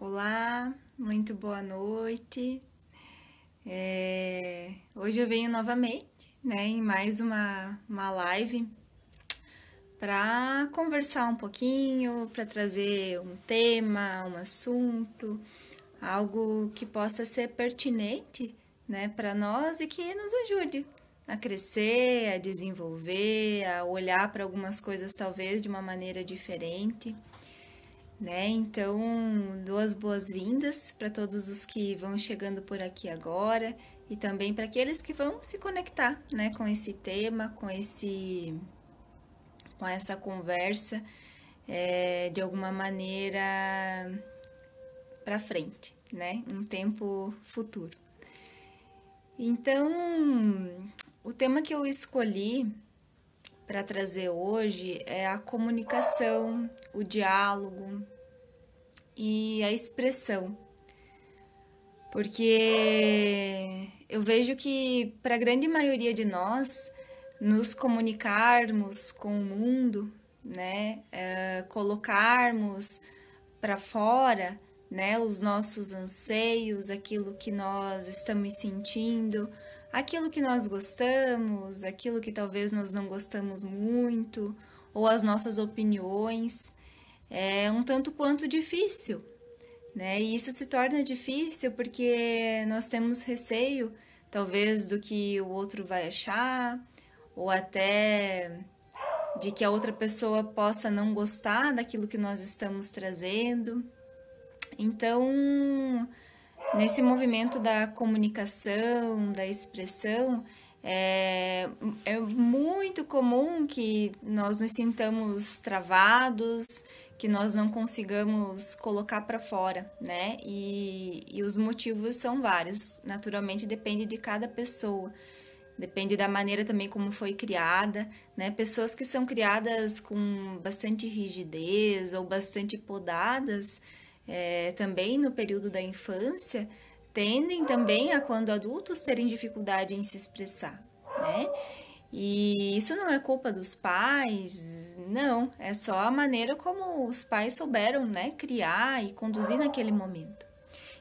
Olá, muito boa noite. É, hoje eu venho novamente, né, em mais uma, uma live para conversar um pouquinho, para trazer um tema, um assunto, algo que possa ser pertinente, né, para nós e que nos ajude a crescer, a desenvolver, a olhar para algumas coisas talvez de uma maneira diferente né? Então, duas boas-vindas para todos os que vão chegando por aqui agora e também para aqueles que vão se conectar, né, com esse tema, com esse com essa conversa é, de alguma maneira para frente, né? Um tempo futuro. Então, o tema que eu escolhi para trazer hoje é a comunicação, o diálogo e a expressão. Porque eu vejo que para a grande maioria de nós, nos comunicarmos com o mundo, né, é, colocarmos para fora, né, os nossos anseios, aquilo que nós estamos sentindo, aquilo que nós gostamos, aquilo que talvez nós não gostamos muito, ou as nossas opiniões, é um tanto quanto difícil, né? E isso se torna difícil porque nós temos receio, talvez, do que o outro vai achar, ou até de que a outra pessoa possa não gostar daquilo que nós estamos trazendo. Então, Nesse movimento da comunicação, da expressão, é, é muito comum que nós nos sintamos travados, que nós não consigamos colocar para fora, né? E, e os motivos são vários. Naturalmente depende de cada pessoa, depende da maneira também como foi criada, né? Pessoas que são criadas com bastante rigidez ou bastante podadas, é, também no período da infância tendem também a quando adultos terem dificuldade em se expressar, né? E isso não é culpa dos pais, não, é só a maneira como os pais souberam, né, criar e conduzir naquele momento.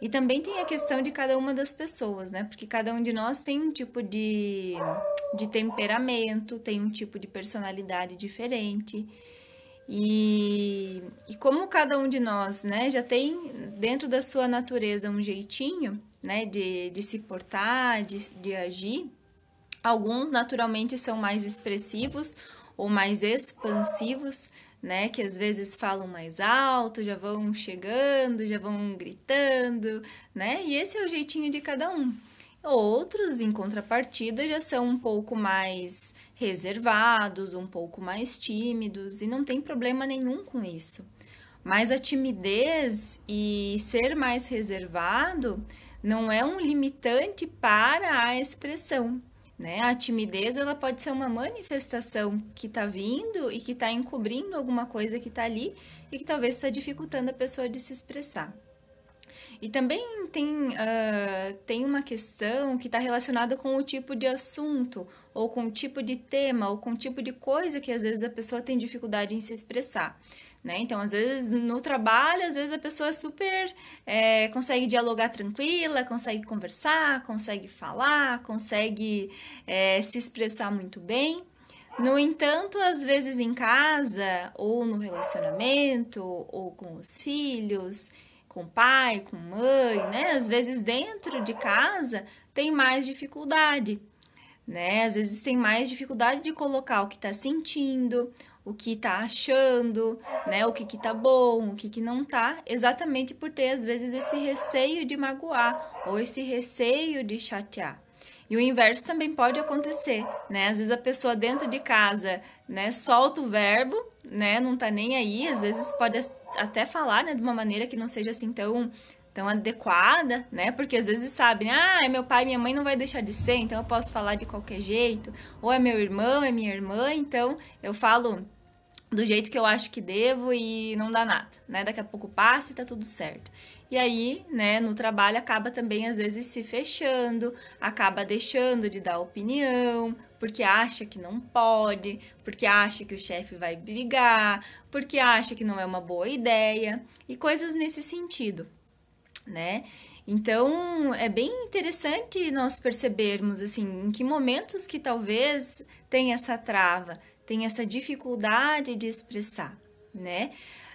E também tem a questão de cada uma das pessoas, né? Porque cada um de nós tem um tipo de, de temperamento, tem um tipo de personalidade diferente. E, e como cada um de nós, né, já tem dentro da sua natureza um jeitinho, né, de, de se portar, de, de agir, alguns naturalmente são mais expressivos ou mais expansivos, né, que às vezes falam mais alto, já vão chegando, já vão gritando, né, e esse é o jeitinho de cada um. Outros, em contrapartida, já são um pouco mais reservados, um pouco mais tímidos e não tem problema nenhum com isso. Mas a timidez e ser mais reservado não é um limitante para a expressão. Né? A timidez ela pode ser uma manifestação que está vindo e que está encobrindo alguma coisa que está ali e que talvez está dificultando a pessoa de se expressar. E também tem, uh, tem uma questão que está relacionada com o tipo de assunto, ou com o tipo de tema, ou com o tipo de coisa que às vezes a pessoa tem dificuldade em se expressar. Né? Então, às vezes no trabalho, às vezes a pessoa é super é, consegue dialogar tranquila, consegue conversar, consegue falar, consegue é, se expressar muito bem. No entanto, às vezes em casa, ou no relacionamento, ou com os filhos, com pai, com mãe, né? Às vezes dentro de casa tem mais dificuldade, né? Às vezes tem mais dificuldade de colocar o que está sentindo, o que está achando, né? O que que tá bom, o que que não tá, exatamente por ter às vezes esse receio de magoar ou esse receio de chatear. E o inverso também pode acontecer, né? Às vezes a pessoa dentro de casa, né, solta o verbo, né, não tá nem aí, às vezes pode até falar, né, de uma maneira que não seja assim tão tão adequada, né? Porque às vezes sabem, ah, é meu pai, minha mãe não vai deixar de ser, então eu posso falar de qualquer jeito, ou é meu irmão, é minha irmã, então eu falo do jeito que eu acho que devo e não dá nada, né? Daqui a pouco passa e tá tudo certo. E aí, né, no trabalho acaba também às vezes se fechando, acaba deixando de dar opinião, porque acha que não pode, porque acha que o chefe vai brigar, porque acha que não é uma boa ideia e coisas nesse sentido. né? Então, é bem interessante nós percebermos, assim, em que momentos que talvez tem essa trava, tem essa dificuldade de expressar, né?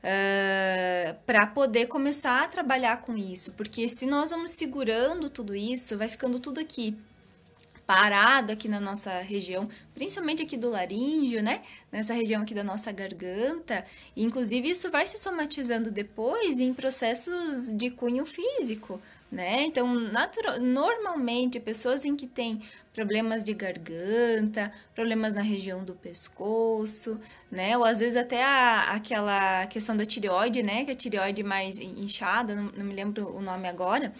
Uh, para poder começar a trabalhar com isso, porque se nós vamos segurando tudo isso, vai ficando tudo aqui parado aqui na nossa região, principalmente aqui do laríngeo, né? Nessa região aqui da nossa garganta. Inclusive, isso vai se somatizando depois em processos de cunho físico, né? Então, natural, normalmente, pessoas em que têm problemas de garganta, problemas na região do pescoço, né? Ou às vezes até a, aquela questão da tireoide, né? Que é a tireoide mais inchada, não, não me lembro o nome agora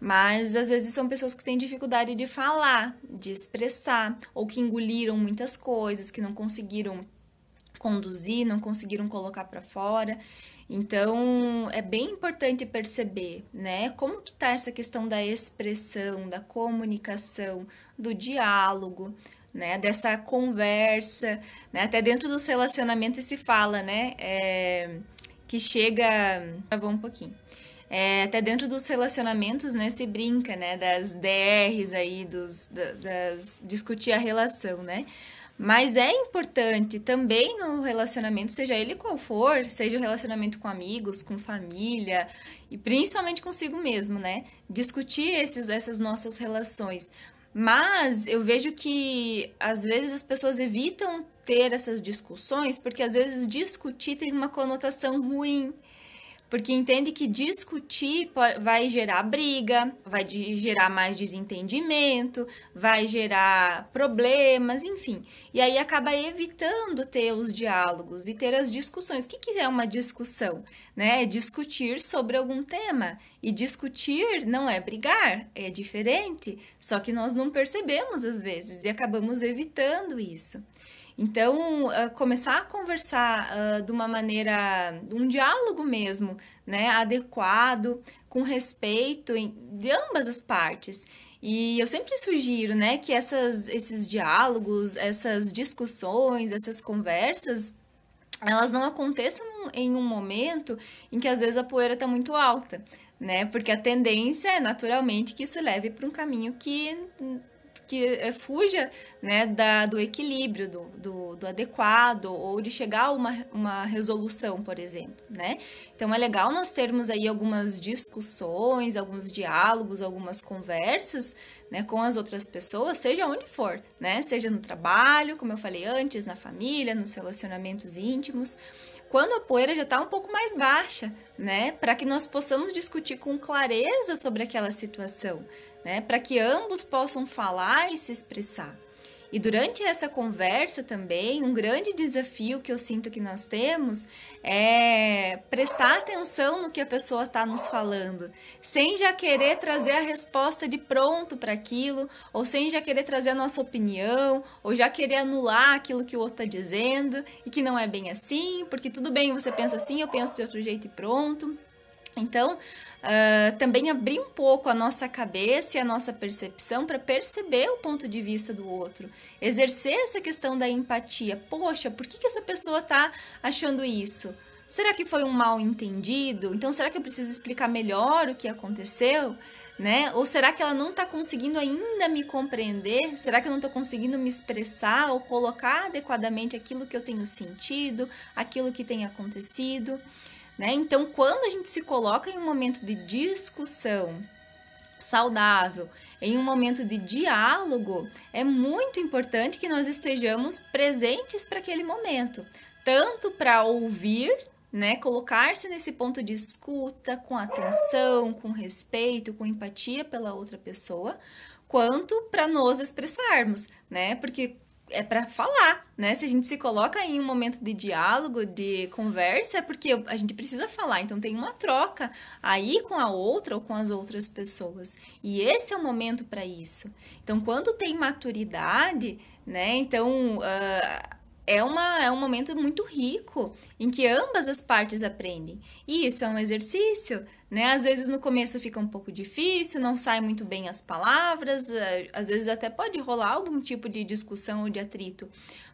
mas às vezes são pessoas que têm dificuldade de falar, de expressar, ou que engoliram muitas coisas, que não conseguiram conduzir, não conseguiram colocar para fora. Então, é bem importante perceber, né, como que tá essa questão da expressão, da comunicação, do diálogo, né, dessa conversa, né, até dentro dos relacionamentos se fala, né, é, que chega, vou um pouquinho, é, até dentro dos relacionamentos, né, se brinca, né, das DRs aí, dos, das, discutir a relação, né? Mas é importante também no relacionamento, seja ele qual for, seja o relacionamento com amigos, com família e principalmente consigo mesmo, né? Discutir esses, essas nossas relações. Mas eu vejo que às vezes as pessoas evitam ter essas discussões porque às vezes discutir tem uma conotação ruim porque entende que discutir vai gerar briga, vai gerar mais desentendimento, vai gerar problemas, enfim. E aí acaba evitando ter os diálogos e ter as discussões. O que, é uma discussão? Né? É discutir sobre algum tema. E discutir não é brigar, é diferente, só que nós não percebemos às vezes e acabamos evitando isso. Então, uh, começar a conversar uh, de uma maneira, um diálogo mesmo, né, adequado, com respeito de ambas as partes. E eu sempre sugiro, né, que essas, esses diálogos, essas discussões, essas conversas, elas não aconteçam em um momento em que às vezes a poeira está muito alta, né? Porque a tendência é naturalmente que isso leve para um caminho que que é, fuja né, da, do equilíbrio, do, do, do, adequado, ou de chegar a uma, uma resolução, por exemplo, né? Então, é legal nós termos aí algumas discussões, alguns diálogos, algumas conversas, né, com as outras pessoas, seja onde for, né? Seja no trabalho, como eu falei antes, na família, nos relacionamentos íntimos, quando a poeira já está um pouco mais baixa, né? Para que nós possamos discutir com clareza sobre aquela situação, né? Para que ambos possam falar e se expressar. E durante essa conversa também, um grande desafio que eu sinto que nós temos é prestar atenção no que a pessoa está nos falando, sem já querer trazer a resposta de pronto para aquilo, ou sem já querer trazer a nossa opinião, ou já querer anular aquilo que o outro está dizendo e que não é bem assim, porque tudo bem, você pensa assim, eu penso de outro jeito e pronto. Então, uh, também abrir um pouco a nossa cabeça e a nossa percepção para perceber o ponto de vista do outro, exercer essa questão da empatia. Poxa, por que, que essa pessoa está achando isso? Será que foi um mal entendido? Então, será que eu preciso explicar melhor o que aconteceu? Né? Ou será que ela não está conseguindo ainda me compreender? Será que eu não estou conseguindo me expressar ou colocar adequadamente aquilo que eu tenho sentido, aquilo que tem acontecido? Né? Então, quando a gente se coloca em um momento de discussão saudável, em um momento de diálogo, é muito importante que nós estejamos presentes para aquele momento, tanto para ouvir, né, colocar-se nesse ponto de escuta, com atenção, com respeito, com empatia pela outra pessoa, quanto para nos expressarmos, né? Porque é para falar, né? Se a gente se coloca em um momento de diálogo, de conversa, é porque a gente precisa falar. Então tem uma troca aí com a outra ou com as outras pessoas. E esse é o momento para isso. Então quando tem maturidade, né? Então uh, é, uma, é um momento muito rico em que ambas as partes aprendem. E isso é um exercício, né? Às vezes no começo fica um pouco difícil, não sai muito bem as palavras, eh, às vezes até pode rolar algum tipo de discussão ou de atrito.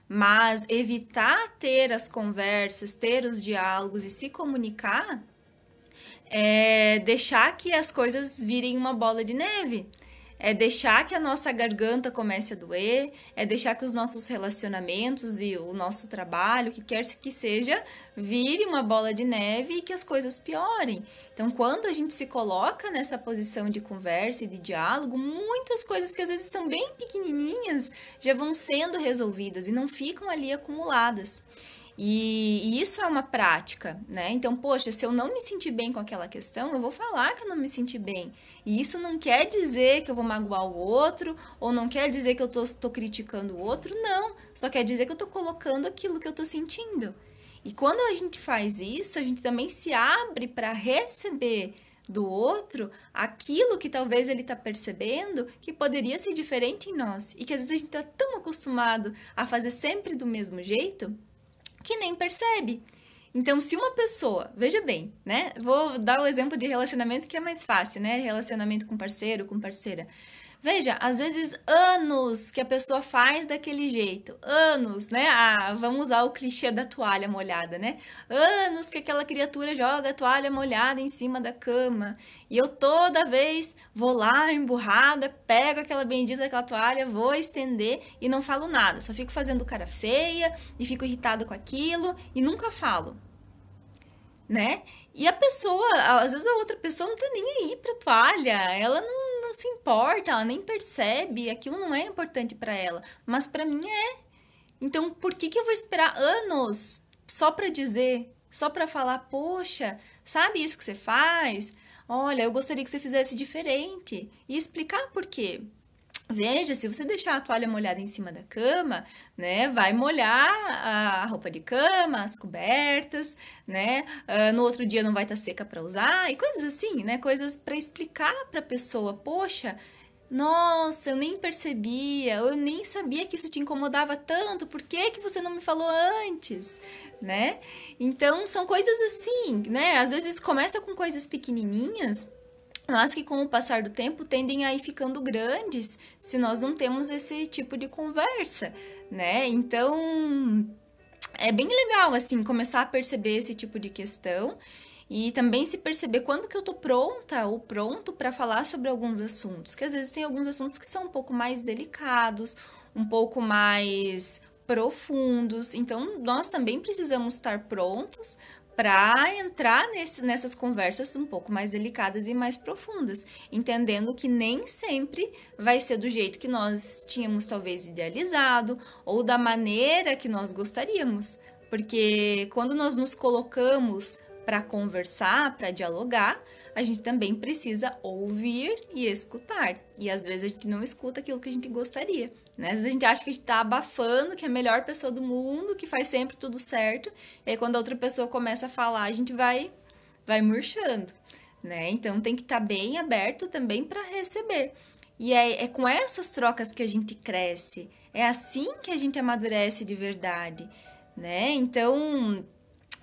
Mas evitar ter as conversas, ter os diálogos e se comunicar é deixar que as coisas virem uma bola de neve é deixar que a nossa garganta comece a doer, é deixar que os nossos relacionamentos e o nosso trabalho, que quer que seja, vire uma bola de neve e que as coisas piorem. Então, quando a gente se coloca nessa posição de conversa e de diálogo, muitas coisas que às vezes estão bem pequenininhas já vão sendo resolvidas e não ficam ali acumuladas. E, e, isso é uma prática, né? Então, poxa, se eu não me sentir bem com aquela questão, eu vou falar que eu não me senti bem. E isso não quer dizer que eu vou magoar o outro, ou não quer dizer que eu tô criticando o outro, não. Só quer dizer que eu tô colocando aquilo que eu tô sentindo. E quando a gente faz isso, a gente também se abre para receber do outro aquilo que talvez ele está percebendo que poderia ser diferente em nós e que às vezes a gente está tão acostumado a fazer sempre do mesmo jeito que nem percebe. Então, se uma pessoa, veja bem, né? Vou dar o exemplo de relacionamento que é mais fácil, né? Relacionamento com parceiro, com parceira. Veja, às vezes anos que a pessoa faz daquele jeito, anos, né? Ah, vamos usar o clichê da toalha molhada, né? Anos que aquela criatura joga a toalha molhada em cima da cama. E eu toda vez vou lá emburrada, pego aquela bendita daquela toalha, vou estender e não falo nada. Só fico fazendo cara feia e fico irritado com aquilo e nunca falo. Né? E a pessoa, às vezes a outra pessoa não tá nem aí pra toalha, ela não não se importa, ela nem percebe, aquilo não é importante para ela, mas para mim é. Então, por que, que eu vou esperar anos só para dizer, só para falar, poxa, sabe isso que você faz? Olha, eu gostaria que você fizesse diferente e explicar por quê. Veja, se você deixar a toalha molhada em cima da cama, né, vai molhar a roupa de cama, as cobertas, né? Uh, no outro dia não vai estar tá seca para usar e coisas assim, né? Coisas para explicar para a pessoa, poxa, nossa, eu nem percebia, eu nem sabia que isso te incomodava tanto, por que, que você não me falou antes, né? Então, são coisas assim, né? Às vezes começa com coisas pequenininhas, mas que com o passar do tempo tendem a ir ficando grandes se nós não temos esse tipo de conversa, né? Então é bem legal assim começar a perceber esse tipo de questão e também se perceber quando que eu tô pronta ou pronto para falar sobre alguns assuntos, que às vezes tem alguns assuntos que são um pouco mais delicados, um pouco mais profundos. Então, nós também precisamos estar prontos para entrar nesse, nessas conversas um pouco mais delicadas e mais profundas, entendendo que nem sempre vai ser do jeito que nós tínhamos talvez idealizado ou da maneira que nós gostaríamos, porque quando nós nos colocamos para conversar, para dialogar, a gente também precisa ouvir e escutar. E às vezes a gente não escuta aquilo que a gente gostaria. Né? Às vezes a gente acha que a gente está abafando, que é a melhor pessoa do mundo, que faz sempre tudo certo. E aí quando a outra pessoa começa a falar, a gente vai, vai murchando. Né? Então tem que estar tá bem aberto também para receber. E é, é com essas trocas que a gente cresce. É assim que a gente amadurece de verdade. Né? Então,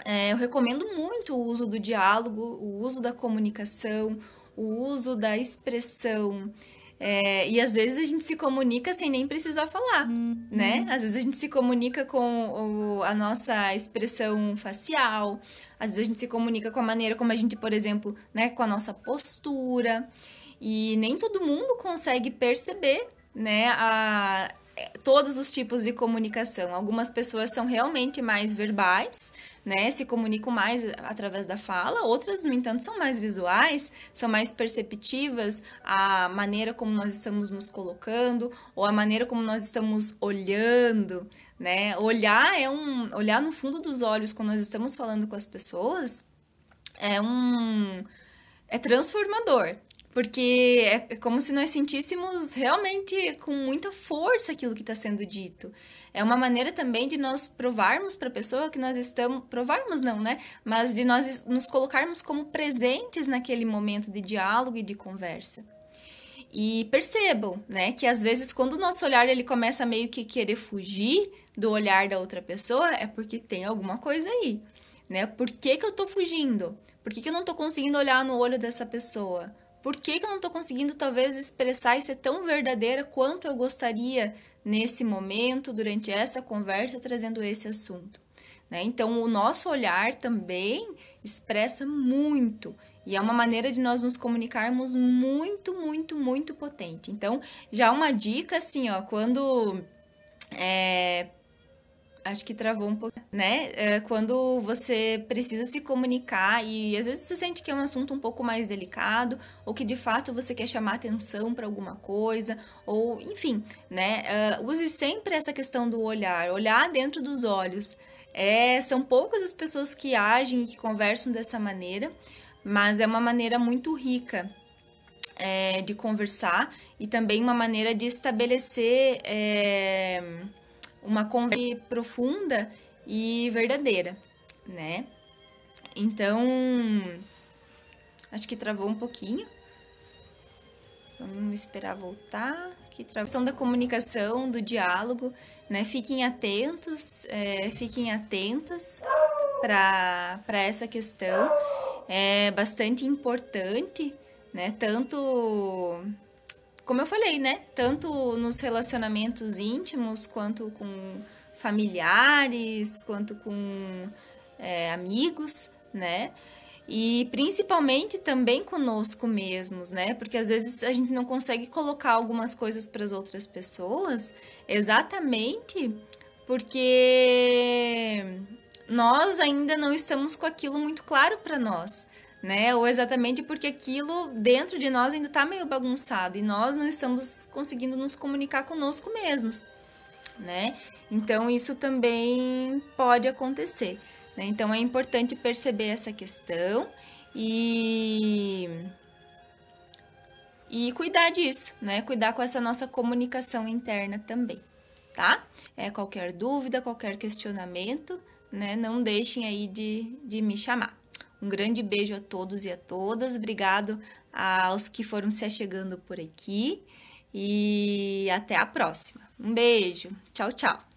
é, eu recomendo muito o uso do diálogo, o uso da comunicação, o uso da expressão. É, e às vezes a gente se comunica sem nem precisar falar, uhum. né? Às vezes a gente se comunica com o, a nossa expressão facial, às vezes a gente se comunica com a maneira como a gente, por exemplo, né, com a nossa postura. E nem todo mundo consegue perceber, né, a, todos os tipos de comunicação. Algumas pessoas são realmente mais verbais, né? Se comunicam mais através da fala, outras, no entanto, são mais visuais, são mais perceptivas a maneira como nós estamos nos colocando ou a maneira como nós estamos olhando, né? Olhar é um olhar no fundo dos olhos quando nós estamos falando com as pessoas é um é transformador, porque é como se nós sentíssemos realmente com muita força aquilo que está sendo dito. É uma maneira também de nós provarmos para a pessoa que nós estamos. Provarmos não, né? Mas de nós nos colocarmos como presentes naquele momento de diálogo e de conversa. E percebam, né, que às vezes quando o nosso olhar ele começa meio que querer fugir do olhar da outra pessoa, é porque tem alguma coisa aí, né? Por que, que eu tô fugindo? Por que, que eu não tô conseguindo olhar no olho dessa pessoa? Por que, que eu não estou conseguindo, talvez, expressar e ser tão verdadeira quanto eu gostaria nesse momento, durante essa conversa, trazendo esse assunto? Né? Então, o nosso olhar também expressa muito e é uma maneira de nós nos comunicarmos muito, muito, muito potente. Então, já uma dica assim, ó, quando é, acho que travou um pouco, né? É, quando você precisa se comunicar e às vezes você sente que é um assunto um pouco mais delicado ou que de fato você quer chamar atenção para alguma coisa ou enfim, né? Uh, use sempre essa questão do olhar, olhar dentro dos olhos. É, são poucas as pessoas que agem e que conversam dessa maneira, mas é uma maneira muito rica é, de conversar e também uma maneira de estabelecer é, uma conversa profunda e verdadeira, né? Então, acho que travou um pouquinho. Vamos esperar voltar. Que questão da comunicação, do diálogo, né? Fiquem atentos, é, fiquem atentas para essa questão. É bastante importante, né? Tanto como eu falei, né? Tanto nos relacionamentos íntimos, quanto com familiares, quanto com é, amigos, né? E principalmente também conosco mesmos, né? Porque às vezes a gente não consegue colocar algumas coisas para as outras pessoas exatamente porque nós ainda não estamos com aquilo muito claro para nós né? Ou exatamente porque aquilo dentro de nós ainda está meio bagunçado e nós não estamos conseguindo nos comunicar conosco mesmos, né? Então isso também pode acontecer. Né? Então é importante perceber essa questão e e cuidar disso, né? Cuidar com essa nossa comunicação interna também, tá? É qualquer dúvida, qualquer questionamento, né? Não deixem aí de, de me chamar. Um grande beijo a todos e a todas. Obrigado aos que foram se achegando por aqui. E até a próxima. Um beijo. Tchau, tchau.